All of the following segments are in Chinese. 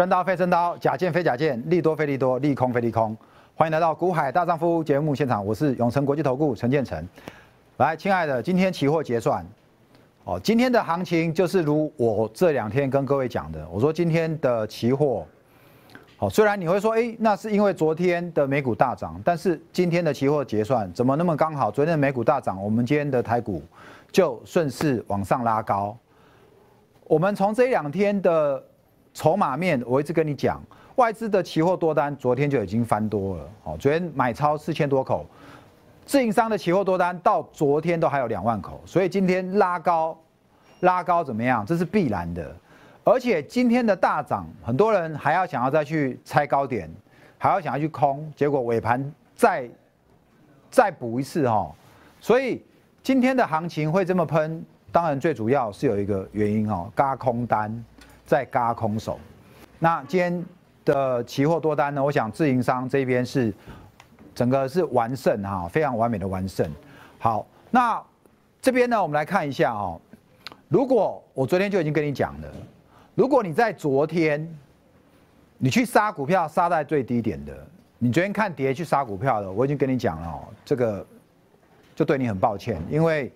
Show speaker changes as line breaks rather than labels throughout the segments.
真刀非真刀，假剑非假剑，利多非利多，利空非利空。欢迎来到股海大丈夫节目现场，我是永诚国际投顾陈建成。来，亲爱的，今天期货结算，哦，今天的行情就是如我这两天跟各位讲的，我说今天的期货，哦，虽然你会说，哎，那是因为昨天的美股大涨，但是今天的期货结算怎么那么刚好？昨天的美股大涨，我们今天的台股就顺势往上拉高。我们从这两天的筹码面，我一直跟你讲，外资的期货多单昨天就已经翻多了。哦，昨天买超四千多口，自营商的期货多单到昨天都还有两万口，所以今天拉高，拉高怎么样？这是必然的。而且今天的大涨，很多人还要想要再去猜高点，还要想要去空，结果尾盘再再补一次哈。所以今天的行情会这么喷，当然最主要是有一个原因哈，嘎空单。在嘎空手，那今天的期货多单呢？我想自营商这边是整个是完胜哈，非常完美的完胜。好，那这边呢，我们来看一下哦。如果我昨天就已经跟你讲了，如果你在昨天你去杀股票杀在最低点的，你昨天看跌去杀股票的，我已经跟你讲了哦，这个就对你很抱歉，因为。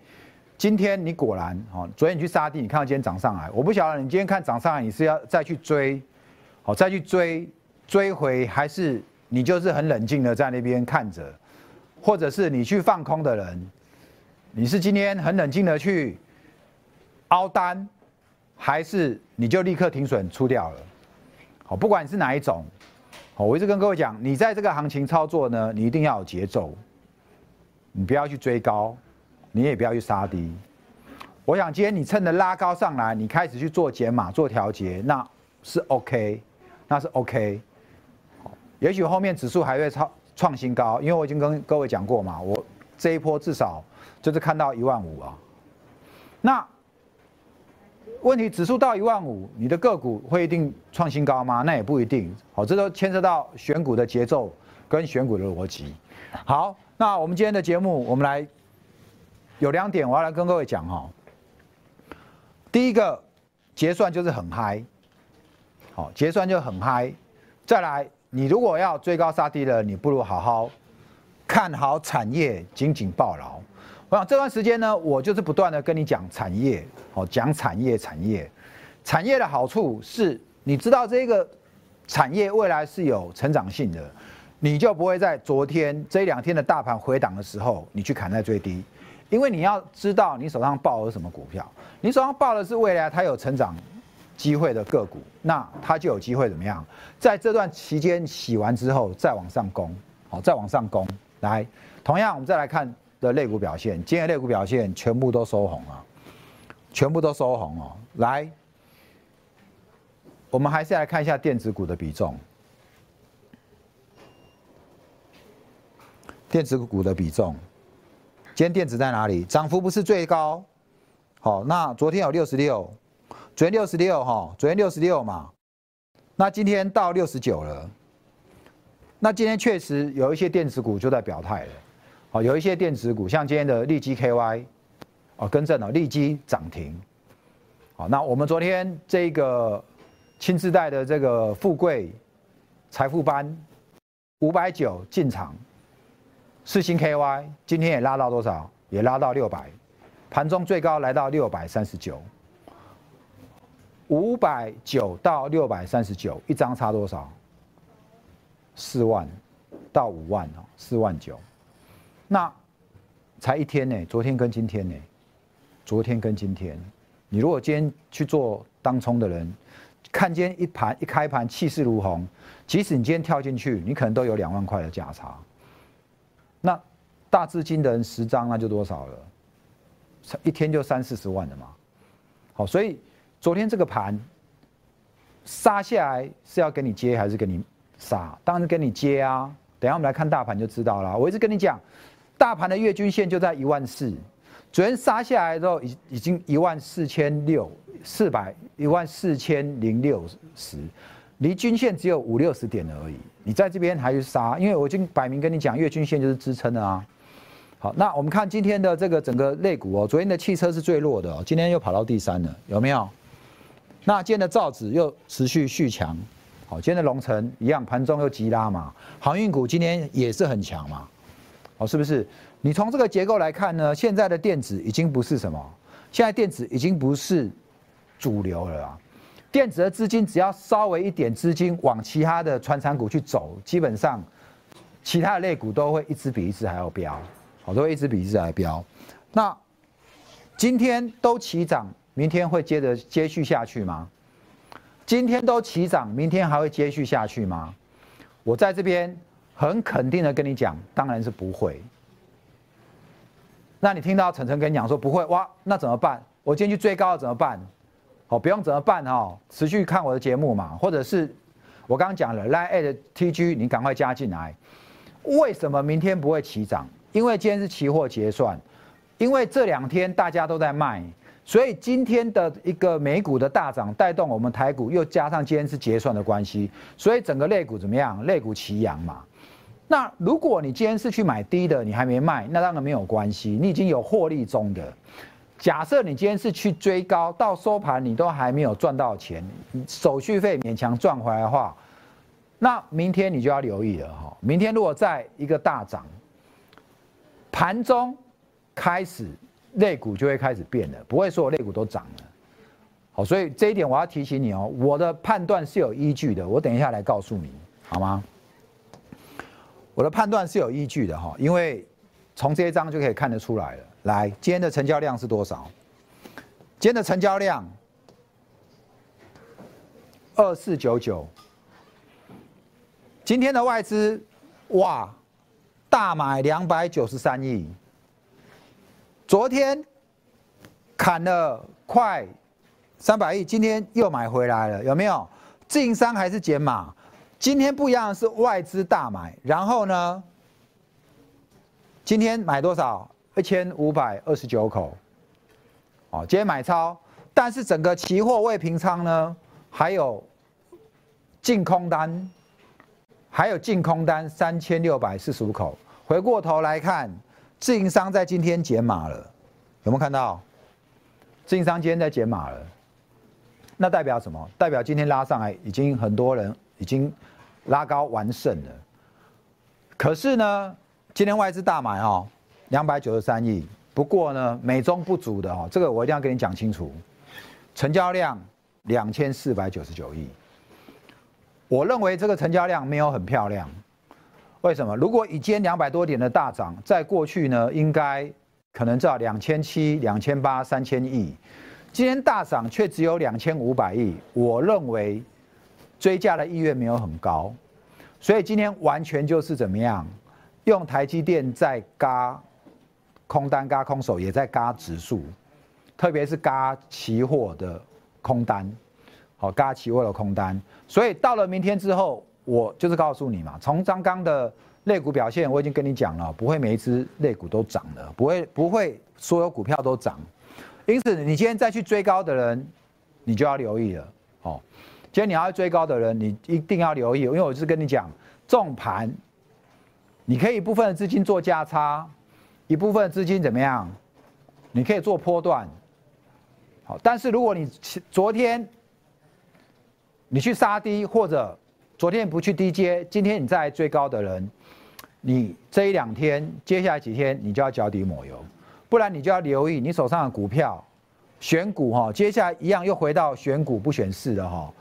今天你果然哦，昨天你去杀地，你看到今天涨上来，我不晓得你今天看涨上来，你是要再去追，好再去追追回，还是你就是很冷静的在那边看着，或者是你去放空的人，你是今天很冷静的去凹单，还是你就立刻停损出掉了？好，不管你是哪一种，好，我一直跟各位讲，你在这个行情操作呢，你一定要有节奏，你不要去追高。你也不要去杀低，我想今天你趁着拉高上来，你开始去做减码、做调节，那是 OK，那是 OK。也许后面指数还会创创新高，因为我已经跟各位讲过嘛，我这一波至少就是看到一万五啊。那问题指数到一万五，你的个股会一定创新高吗？那也不一定。好，这都牵涉到选股的节奏跟选股的逻辑。好，那我们今天的节目，我们来。有两点我要来跟各位讲哈。第一个结算就是很嗨，好结算就很嗨。再来，你如果要追高杀低了，你不如好好看好产业，紧紧抱牢。我想这段时间呢，我就是不断的跟你讲产业，好讲产业产业。产业的好处是，你知道这个产业未来是有成长性的，你就不会在昨天这两天的大盘回档的时候，你去砍在最低。因为你要知道你手上抱的是什么股票，你手上抱的是未来它有成长机会的个股，那它就有机会怎么样？在这段期间洗完之后再往上攻，好，再往上攻。来，同样我们再来看的类股表现，今天类股表现全部都收红啊，全部都收红哦。来，我们还是来看一下电子股的比重，电子股的比重。今天电子在哪里？涨幅不是最高，好，那昨天有六十六，昨天六十六哈，昨天六十六嘛，那今天到六十九了，那今天确实有一些电子股就在表态了，好，有一些电子股像今天的利基 KY，哦，更正了，利基涨停，好，那我们昨天这个亲自带的这个富贵财富班五百九进场。四星 KY 今天也拉到多少？也拉到六百，盘中最高来到六百三十九，五百九到六百三十九，一张差多少？四万到五万哦，四万九。那才一天呢，昨天跟今天呢，昨天跟今天，你如果今天去做当冲的人，看今天一盘一开盘气势如虹，即使你今天跳进去，你可能都有两万块的价差。大资金的人十张那就多少了？一天就三四十万的嘛。好，所以昨天这个盘杀下来是要给你接还是给你杀？当然是跟你接啊。等下我们来看大盘就知道了。我一直跟你讲，大盘的月均线就在一万四，昨天杀下来之后已已经一万四千六四百一万四千零六十。离均线只有五六十点而已，你在这边还去杀？因为我已经摆明跟你讲，月均线就是支撑的啊。好，那我们看今天的这个整个类股哦，昨天的汽车是最弱的哦，今天又跑到第三了，有没有？那今天的造纸又持续续强，好，今天的龙城一样，盘中又急拉嘛，航运股今天也是很强嘛，好，是不是？你从这个结构来看呢，现在的电子已经不是什么，现在电子已经不是主流了啊。电子的资金只要稍微一点资金往其他的传产股去走，基本上其他的类股都会一支比一支还要飙，好，都一直比一直来飙。那今天都齐涨，明天会接着接续下去吗？今天都齐涨，明天还会接续下去吗？我在这边很肯定的跟你讲，当然是不会。那你听到晨晨跟你讲说不会哇，那怎么办？我今天去追高怎么办？哦，不用怎么办哦，持续看我的节目嘛，或者是我刚刚讲了，Line at TG，你赶快加进来。为什么明天不会起涨？因为今天是期货结算，因为这两天大家都在卖，所以今天的一个美股的大涨带动我们台股，又加上今天是结算的关系，所以整个类股怎么样？类股齐扬嘛。那如果你今天是去买低的，你还没卖，那当然没有关系，你已经有获利中的。假设你今天是去追高，到收盘你都还没有赚到钱，手续费勉强赚回来的话，那明天你就要留意了哈。明天如果在一个大涨，盘中开始类股就会开始变了，不会所有类股都涨了。好，所以这一点我要提醒你哦，我的判断是有依据的，我等一下来告诉你，好吗？我的判断是有依据的哈，因为从这一张就可以看得出来了。来，今天的成交量是多少？今天的成交量二四九九。今天的外资哇，大买两百九十三亿。昨天砍了快三百亿，今天又买回来了，有没有？自营商还是减码？今天不一样是外资大买，然后呢，今天买多少？一千五百二十九口，哦，今天买超，但是整个期货未平仓呢，还有净空单，还有净空单三千六百四十五口。回过头来看，自营商在今天解码了，有没有看到？自营商今天在解码了，那代表什么？代表今天拉上来，已经很多人已经拉高完胜了。可是呢，今天外资大买哦。两百九十三亿，不过呢，美中不足的哦，这个我一定要跟你讲清楚。成交量两千四百九十九亿，我认为这个成交量没有很漂亮。为什么？如果以今天两百多点的大涨，在过去呢，应该可能在两千七、两千八、三千亿，今天大涨却只有两千五百亿，我认为追加的意愿没有很高，所以今天完全就是怎么样，用台积电在嘎。空单嘎空手也在嘎指数，特别是嘎期货的空单，哦嘎期货的空单，所以到了明天之后，我就是告诉你嘛，从刚刚的类股表现，我已经跟你讲了，不会每一只类股都涨的，不会不会所有股票都涨，因此你今天再去追高的人，你就要留意了，哦，今天你要追高的人，你一定要留意，因为我是跟你讲，重盘，你可以部分的资金做价差。一部分资金怎么样？你可以做波段，好，但是如果你昨天你去杀低，或者昨天不去低接，今天你再追高的人，你这一两天，接下来几天你就要脚底抹油，不然你就要留意你手上的股票选股哈，接下来一样又回到选股不选市的哈。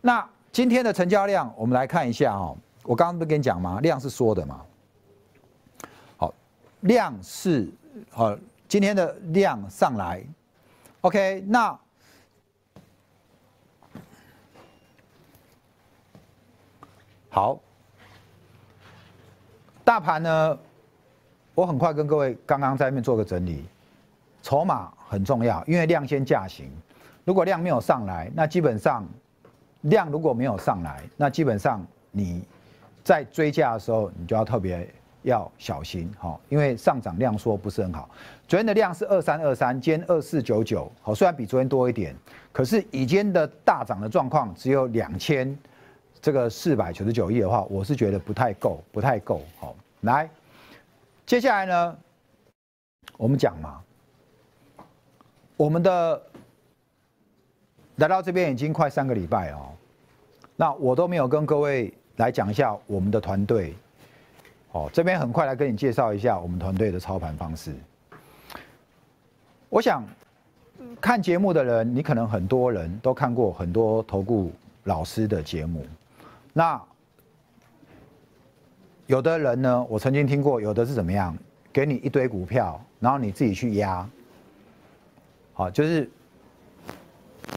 那今天的成交量，我们来看一下哈，我刚刚不跟你讲吗？量是缩的嘛。好量是，好，今天的量上来，OK，那好，大盘呢，我很快跟各位刚刚在那边做个整理，筹码很重要，因为量先价行，如果量没有上来，那基本上量如果没有上来，那基本上你在追价的时候，你就要特别。要小心哈，因为上涨量缩不是很好。昨天的量是二三二三，今天二四九九，好，虽然比昨天多一点，可是以今天的大涨的状况只有两千这个四百九十九亿的话，我是觉得不太够，不太够。好，来，接下来呢，我们讲嘛，我们的来到这边已经快三个礼拜哦，那我都没有跟各位来讲一下我们的团队。哦，这边很快来跟你介绍一下我们团队的操盘方式。我想看节目的人，你可能很多人都看过很多投顾老师的节目。那有的人呢，我曾经听过，有的是怎么样，给你一堆股票，然后你自己去压。好，就是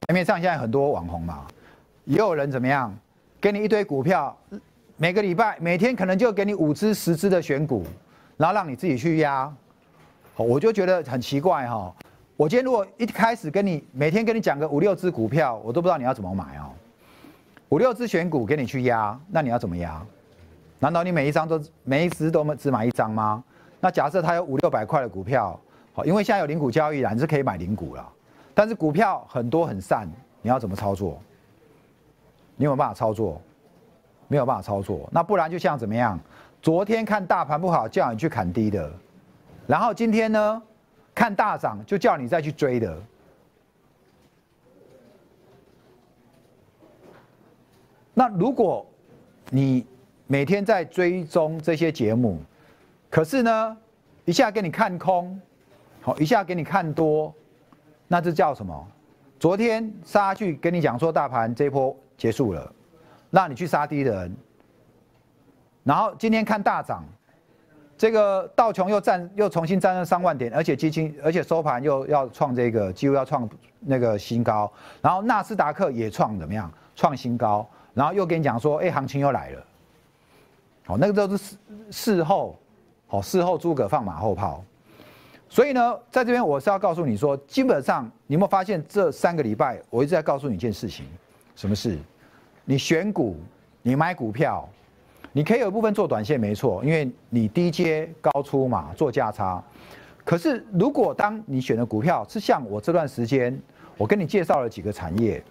台面上现在很多网红嘛，也有人怎么样，给你一堆股票。每个礼拜每天可能就给你五只十只的选股，然后让你自己去压，我就觉得很奇怪哈。我今天如果一开始跟你每天跟你讲个五六只股票，我都不知道你要怎么买哦。五六只选股给你去压，那你要怎么压？难道你每一张都每一只都只买一张吗？那假设它有五六百块的股票，好，因为现在有零股交易啦，你是可以买零股了。但是股票很多很散，你要怎么操作？你有没有办法操作？没有办法操作，那不然就像怎么样？昨天看大盘不好，叫你去砍低的，然后今天呢，看大涨就叫你再去追的。那如果你每天在追踪这些节目，可是呢，一下给你看空，好，一下给你看多，那这叫什么？昨天杀去跟你讲说大盘这波结束了。让你去杀低的人，然后今天看大涨，这个道琼又站又重新站上三万点，而且基金而且收盘又要创这个几乎要创那个新高，然后纳斯达克也创怎么样创新高，然后又跟你讲说，哎，行情又来了，好，那个都是事事后，好事后诸葛放马后炮，所以呢，在这边我是要告诉你说，基本上你有没有发现这三个礼拜我一直在告诉你一件事情，什么事？你选股，你买股票，你可以有一部分做短线，没错，因为你低阶高出嘛，做价差。可是如果当你选的股票是像我这段时间，我跟你介绍了几个产业，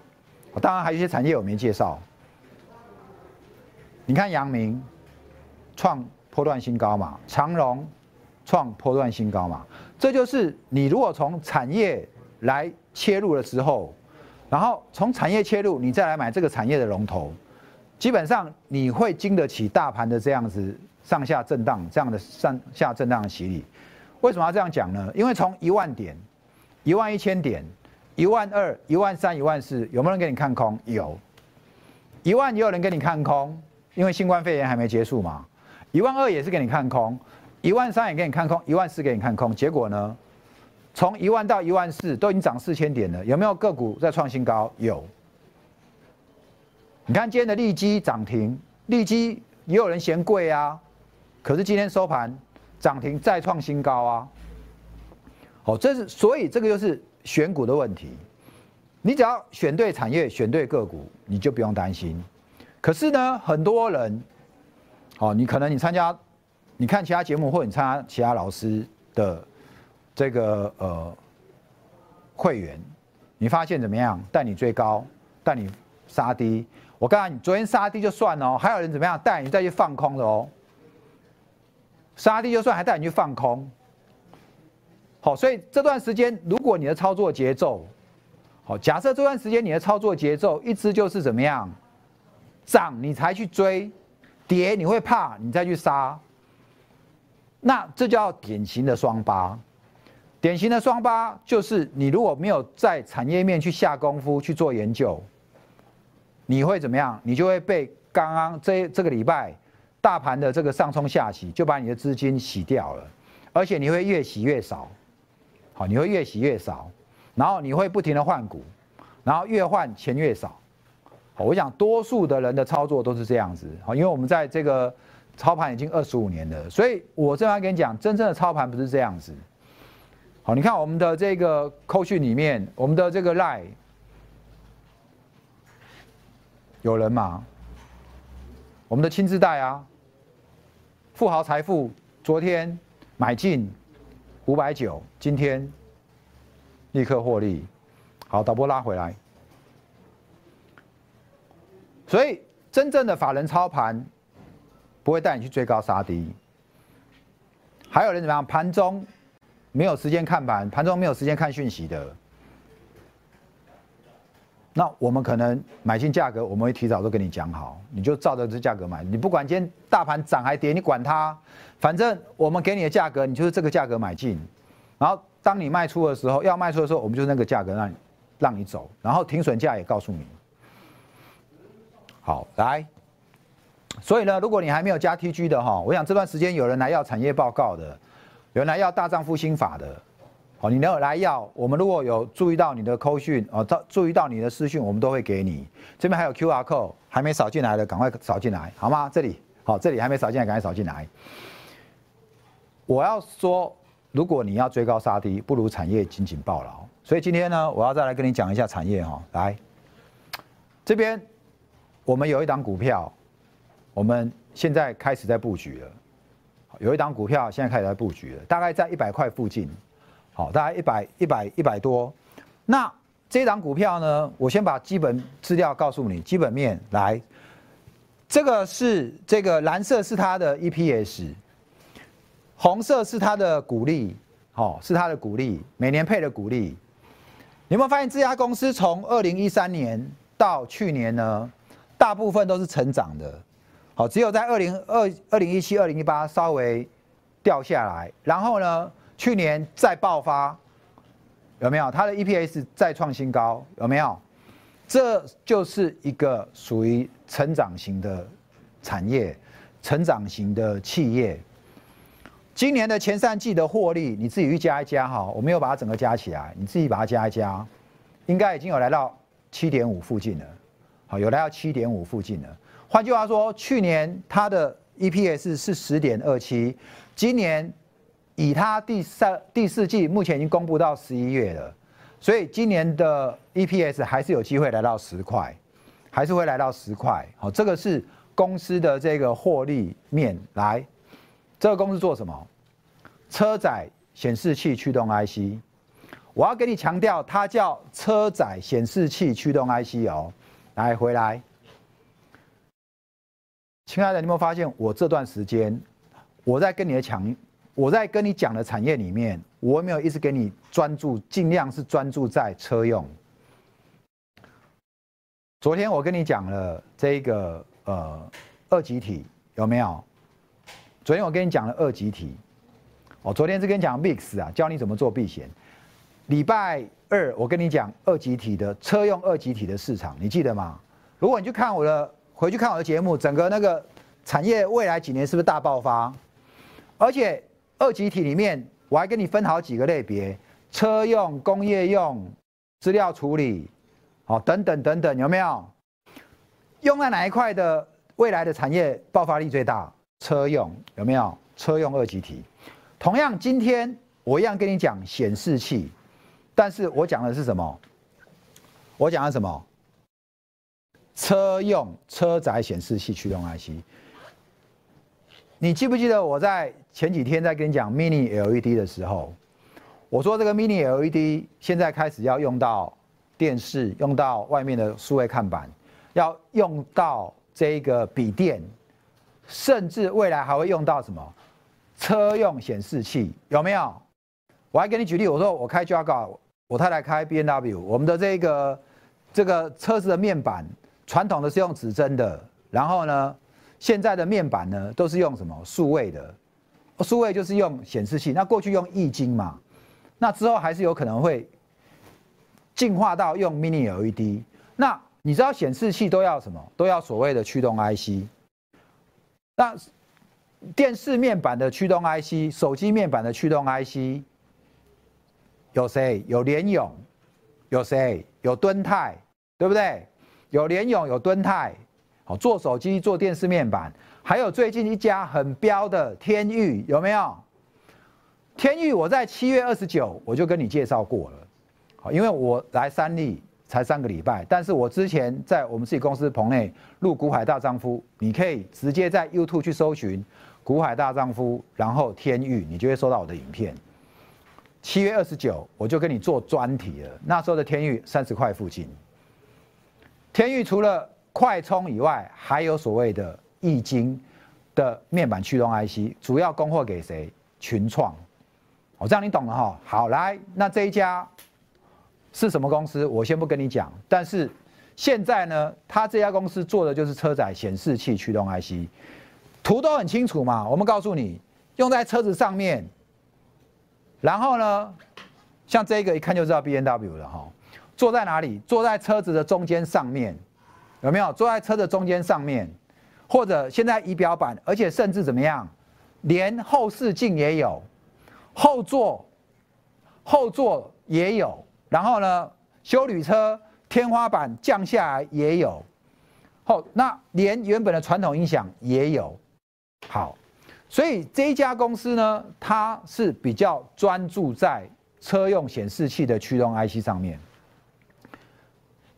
当然还有一些产业我没介绍。你看阳明创波段新高嘛，长荣创波段新高嘛，这就是你如果从产业来切入的时候。然后从产业切入，你再来买这个产业的龙头，基本上你会经得起大盘的这样子上下震荡，这样的上下震荡的洗礼。为什么要这样讲呢？因为从一万点、一万一千点、一万二、一万三、一万四，有没有人给你看空？有。一万也有人给你看空，因为新冠肺炎还没结束嘛。一万二也是给你看空，一万三也给你看空，一万四给你看空，结果呢？从一万到一万四都已经涨四千点了，有没有个股在创新高？有。你看今天的利基涨停，利基也有人嫌贵啊，可是今天收盘涨停再创新高啊。好，这是所以这个就是选股的问题。你只要选对产业、选对个股，你就不用担心。可是呢，很多人，哦，你可能你参加，你看其他节目或者你参加其他老师的。这个呃会员，你发现怎么样？带你追高，带你杀低。我告诉你，昨天杀低就算了哦，还有人怎么样带你再去放空的哦？杀低就算，还带你去放空。好，所以这段时间，如果你的操作节奏，好，假设这段时间你的操作节奏一直就是怎么样，涨你才去追，跌你会怕你再去杀，那这叫典型的双八。典型的双八就是你如果没有在产业面去下功夫去做研究，你会怎么样？你就会被刚刚这这个礼拜大盘的这个上冲下洗，就把你的资金洗掉了，而且你会越洗越少，好，你会越洗越少，然后你会不停的换股，然后越换钱越少。我想多数的人的操作都是这样子，好，因为我们在这个操盘已经二十五年了，所以我这边跟你讲，真正的操盘不是这样子。好，你看我们的这个扣讯里面，我们的这个 line 有人吗？我们的亲自带啊，富豪财富昨天买进五百九，今天立刻获利。好，导播拉回来。所以真正的法人操盘不会带你去追高杀低。还有人怎么样？盘中。没有时间看盘，盘中没有时间看讯息的，那我们可能买进价格，我们会提早都跟你讲好，你就照着这价格买。你不管今天大盘涨还跌，你管它，反正我们给你的价格，你就是这个价格买进。然后当你卖出的时候，要卖出的时候，我们就那个价格让你让你走，然后停损价也告诉你。好，来。所以呢，如果你还没有加 TG 的哈，我想这段时间有人来要产业报告的，有人来要大丈夫心法的。哦，你能来要，我们如果有注意到你的扣讯，哦，到注意到你的私讯，我们都会给你。这边还有 QR code，还没扫进来的赶快扫进来，好吗？这里，好，这里还没扫进来，赶快扫进来。我要说，如果你要追高杀低，不如产业紧紧抱牢。所以今天呢，我要再来跟你讲一下产业哈。来，这边我们有一档股票，我们现在开始在布局了。有一档股票现在开始在布局了，大概在一百块附近。好，大概一百一百一百多。那这档股票呢？我先把基本资料告诉你，基本面来。这个是这个蓝色是它的 EPS，红色是它的股利，好，是它的股利，每年配的股利。你有没有发现这家公司从二零一三年到去年呢，大部分都是成长的，好，只有在二零二二零一七、二零一八稍微掉下来，然后呢？去年再爆发，有没有？它的 EPS 再创新高，有没有？这就是一个属于成长型的产业，成长型的企业。今年的前三季的获利，你自己去加一加哈，我没有把它整个加起来，你自己把它加一加，应该已经有来到七点五附近了。有来到七点五附近了。换句话说，去年它的 EPS 是十点二七，今年。以它第三、第四季目前已经公布到十一月了，所以今年的 EPS 还是有机会来到十块，还是会来到十块。好，这个是公司的这个获利面来。这个公司做什么？车载显示器驱动 IC。我要给你强调，它叫车载显示器驱动 IC 哦。来，回来，亲爱的，你有没有发现我这段时间我在跟你的强？我在跟你讲的产业里面，我没有一直给你专注，尽量是专注在车用。昨天我跟你讲了这个呃二级体有没有？昨天我跟你讲了二级体，我昨天是跟你讲 mix 啊，教你怎么做避险。礼拜二我跟你讲二级体的车用二级体的市场，你记得吗？如果你去看我的回去看我的节目，整个那个产业未来几年是不是大爆发？而且。二级体里面，我还跟你分好几个类别：车用、工业用、资料处理，好，等等等等，有没有？用在哪一块的未来的产业爆发力最大？车用有没有？车用二级体。同样，今天我一样跟你讲显示器，但是我讲的是什么？我讲的什么？车用车载显示器驱动 IC。你记不记得我在前几天在跟你讲 Mini LED 的时候，我说这个 Mini LED 现在开始要用到电视，用到外面的数位看板，要用到这个笔电，甚至未来还会用到什么车用显示器，有没有？我还给你举例，我说我开 Jaguar，我太太开 B N W，我们的这个这个车子的面板，传统的是用指针的，然后呢？现在的面板呢，都是用什么数位的？数位就是用显示器。那过去用液晶嘛，那之后还是有可能会进化到用 Mini LED。那你知道显示器都要什么？都要所谓的驱动 IC。那电视面板的驱动 IC，手机面板的驱动 IC，有谁？有联咏，有谁？有敦泰，对不对？有联咏，有敦泰。好，做手机、做电视面板，还有最近一家很标的天域，有没有？天域，我在七月二十九我就跟你介绍过了。好，因为我来三立才三个礼拜，但是我之前在我们自己公司棚内录《股海大丈夫》，你可以直接在 YouTube 去搜寻《股海大丈夫》，然后天域，你就会收到我的影片。七月二十九我就跟你做专题了，那时候的天域三十块附近。天域除了快充以外，还有所谓的易晶的面板驱动 IC，主要供货给谁？群创。我这样你懂了哈。好，来，那这一家是什么公司？我先不跟你讲，但是现在呢，他这家公司做的就是车载显示器驱动 IC，图都很清楚嘛。我们告诉你，用在车子上面，然后呢，像这个一看就知道 B N W 了哈。坐在哪里？坐在车子的中间上面，有没有？坐在车的中间上面，或者现在仪表板，而且甚至怎么样，连后视镜也有，后座后座也有，然后呢，修旅车天花板降下来也有，后那连原本的传统音响也有，好，所以这一家公司呢，它是比较专注在车用显示器的驱动 IC 上面。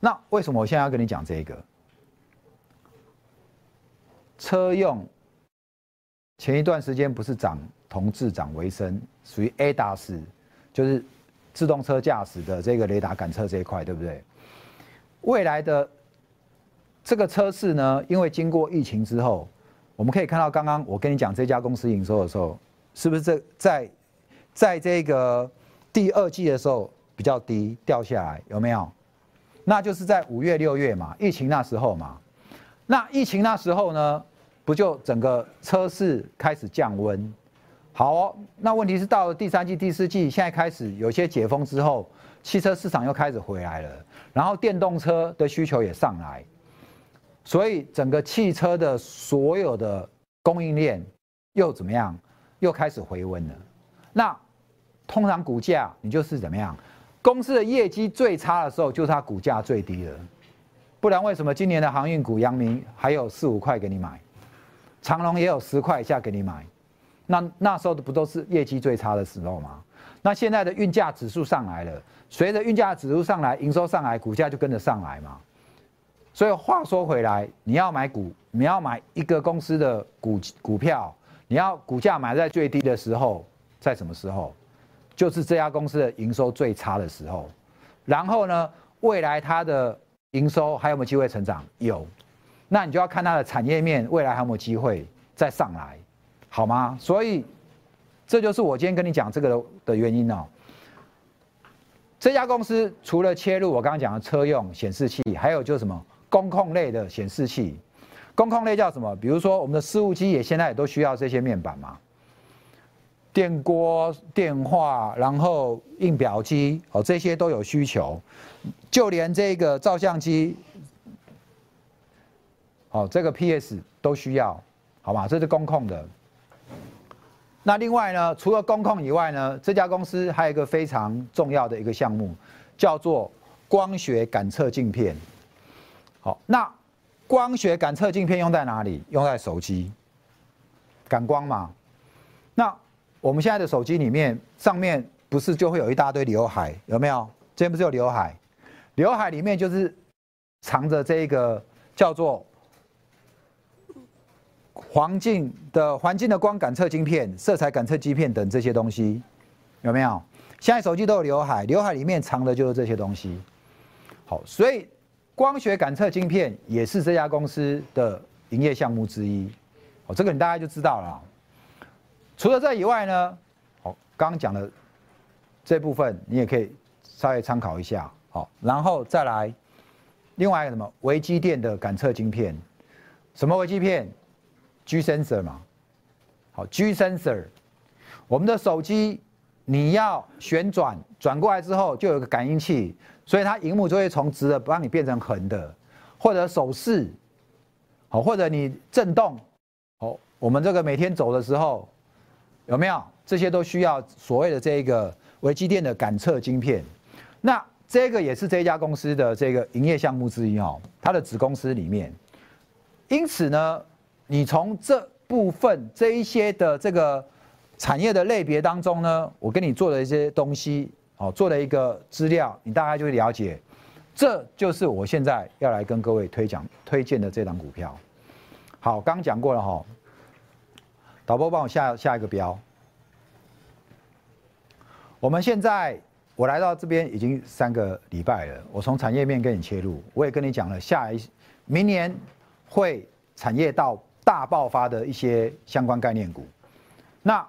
那为什么我现在要跟你讲这个？车用前一段时间不是涨同质涨为升，属于 ADAS，就是自动车驾驶的这个雷达感测这一块，对不对？未来的这个车市呢，因为经过疫情之后，我们可以看到刚刚我跟你讲这家公司营收的时候，是不是这在在这个第二季的时候比较低掉下来，有没有？那就是在五月六月嘛，疫情那时候嘛。那疫情那时候呢，不就整个车市开始降温？好哦，那问题是到了第三季、第四季，现在开始有些解封之后，汽车市场又开始回来了，然后电动车的需求也上来，所以整个汽车的所有的供应链又怎么样？又开始回温了。那通常股价你就是怎么样？公司的业绩最差的时候，就是它股价最低了。不然为什么今年的航运股，阳明还有四五块给你买，长隆也有十块以下给你买？那那时候的不都是业绩最差的时候吗？那现在的运价指数上来了，随着运价指数上来，营收上来，股价就跟着上来嘛。所以话说回来，你要买股，你要买一个公司的股股票，你要股价买在最低的时候，在什么时候？就是这家公司的营收最差的时候，然后呢，未来它的营收还有没有机会成长？有，那你就要看它的产业面未来还有没有机会再上来，好吗？所以这就是我今天跟你讲这个的原因哦。这家公司除了切入我刚刚讲的车用显示器，还有就是什么工控类的显示器，工控类叫什么？比如说我们的事务机也现在也都需要这些面板嘛。电锅、电话，然后印表机，哦，这些都有需求，就连这个照相机，哦，这个 PS 都需要，好吧？这是工控的。那另外呢，除了工控以外呢，这家公司还有一个非常重要的一个项目，叫做光学感测镜片。好，那光学感测镜片用在哪里？用在手机，感光嘛。那我们现在的手机里面，上面不是就会有一大堆刘海，有没有？这边不是有刘海？刘海里面就是藏着这个叫做环境的环境的光感测镜片、色彩感测晶片等这些东西，有没有？现在手机都有刘海，刘海里面藏的就是这些东西。好，所以光学感测晶片也是这家公司的营业项目之一。哦，这个你大概就知道了。除了这以外呢，好，刚刚讲的这部分你也可以稍微参考一下，好，然后再来另外一个什么微机电的感测晶片，什么微机片？G sensor 嘛，好，G sensor，我们的手机你要旋转转过来之后就有个感应器，所以它荧幕就会从直的帮你变成横的，或者手势，好，或者你震动，好，我们这个每天走的时候。有没有这些都需要所谓的这个微机电的感测晶片？那这个也是这家公司的这个营业项目之一哦，它的子公司里面。因此呢，你从这部分这一些的这个产业的类别当中呢，我跟你做了一些东西哦，做了一个资料，你大概就会了解，这就是我现在要来跟各位推讲推荐的这档股票。好，刚讲过了哈。导播帮我下下一个标。我们现在我来到这边已经三个礼拜了，我从产业面跟你切入，我也跟你讲了下一明年会产业到大爆发的一些相关概念股。那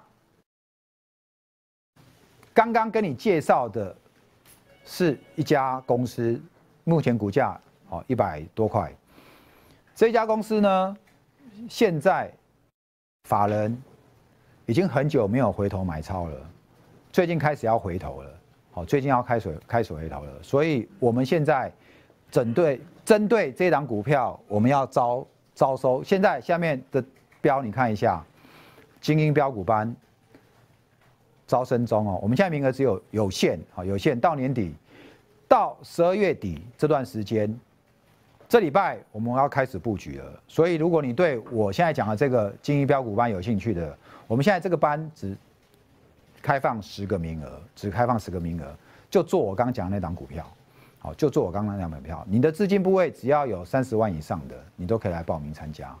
刚刚跟你介绍的是一家公司，目前股价好一百多块。这家公司呢，现在法人已经很久没有回头买超了，最近开始要回头了，好，最近要开始开始回头了，所以我们现在针对针对这档股票，我们要招招收。现在下面的标你看一下，精英标股班。招生中哦，我们现在名额只有有限，好有限，到年底，到十二月底这段时间，这礼拜我们要开始布局了。所以如果你对我现在讲的这个精英标股班有兴趣的，我们现在这个班只开放十个名额，只开放十个名额，就做我刚刚讲的那档股票，好，就做我刚刚那档股票。你的资金部位只要有三十万以上的，你都可以来报名参加，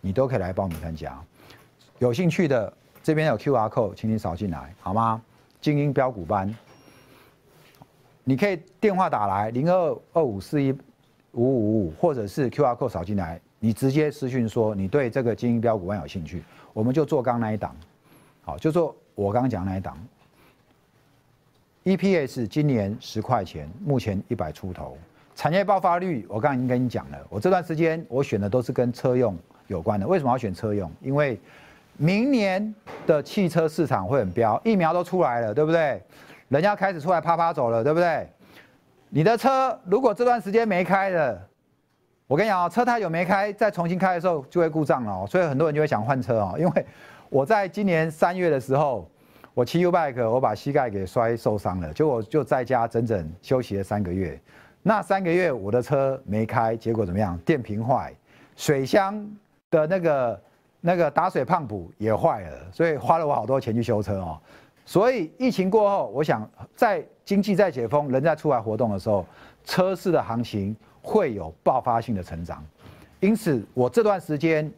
你都可以来报名参加，有兴趣的。这边有 Q R code，请你扫进来好吗？精英标股班，你可以电话打来零二二五四一五五五，或者是 Q R code 扫进来，你直接私讯说你对这个精英标股班有兴趣，我们就做刚那一档，好，就做我刚刚讲那一档。E P S 今年十块钱，目前一百出头，产业爆发率我刚刚已经跟你讲了，我这段时间我选的都是跟车用有关的，为什么要选车用？因为明年的汽车市场会很飙，疫苗都出来了，对不对？人家开始出来啪啪走了，对不对？你的车如果这段时间没开了，我跟你讲啊，车胎有没开，再重新开的时候就会故障了。所以很多人就会想换车哦，因为我在今年三月的时候，我骑 U bike，我把膝盖给摔受伤了，就我就在家整整休息了三个月。那三个月我的车没开，结果怎么样？电瓶坏，水箱的那个。那个打水胖补也坏了，所以花了我好多钱去修车哦。所以疫情过后，我想在经济在解封、人在出来活动的时候，车市的行情会有爆发性的成长。因此，我这段时间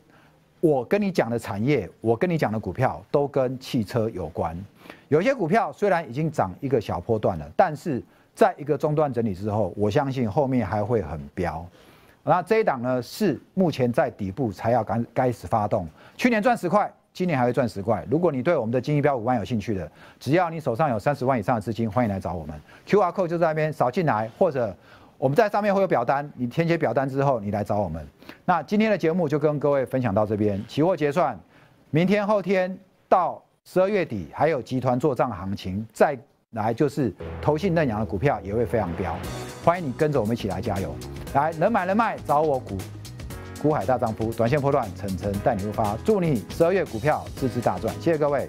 我跟你讲的产业，我跟你讲的股票都跟汽车有关。有些股票虽然已经涨一个小波段了，但是在一个中段整理之后，我相信后面还会很飙。那这一档呢是目前在底部才要开开始发动，去年赚十块，今年还会赚十块。如果你对我们的金一标五万有兴趣的，只要你手上有三十万以上的资金，欢迎来找我们。Q R code 就在那边扫进来，或者我们在上面会有表单，你填写表单之后，你来找我们。那今天的节目就跟各位分享到这边，期货结算，明天后天到十二月底还有集团做账行情再。来就是投信嫩养的股票也会非常飙，欢迎你跟着我们一起来加油。来能买能卖找我股股海大丈夫，短线破断，层层带你出发，祝你十二月股票支支大赚，谢谢各位。